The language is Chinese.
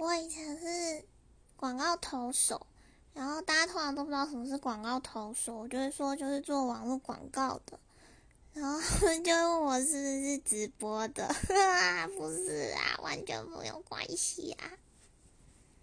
我以前是广告投手，然后大家通常都不知道什么是广告投手，我就会说就是做网络广告的，然后就问我是不是直播的，不是啊，完全没有关系啊。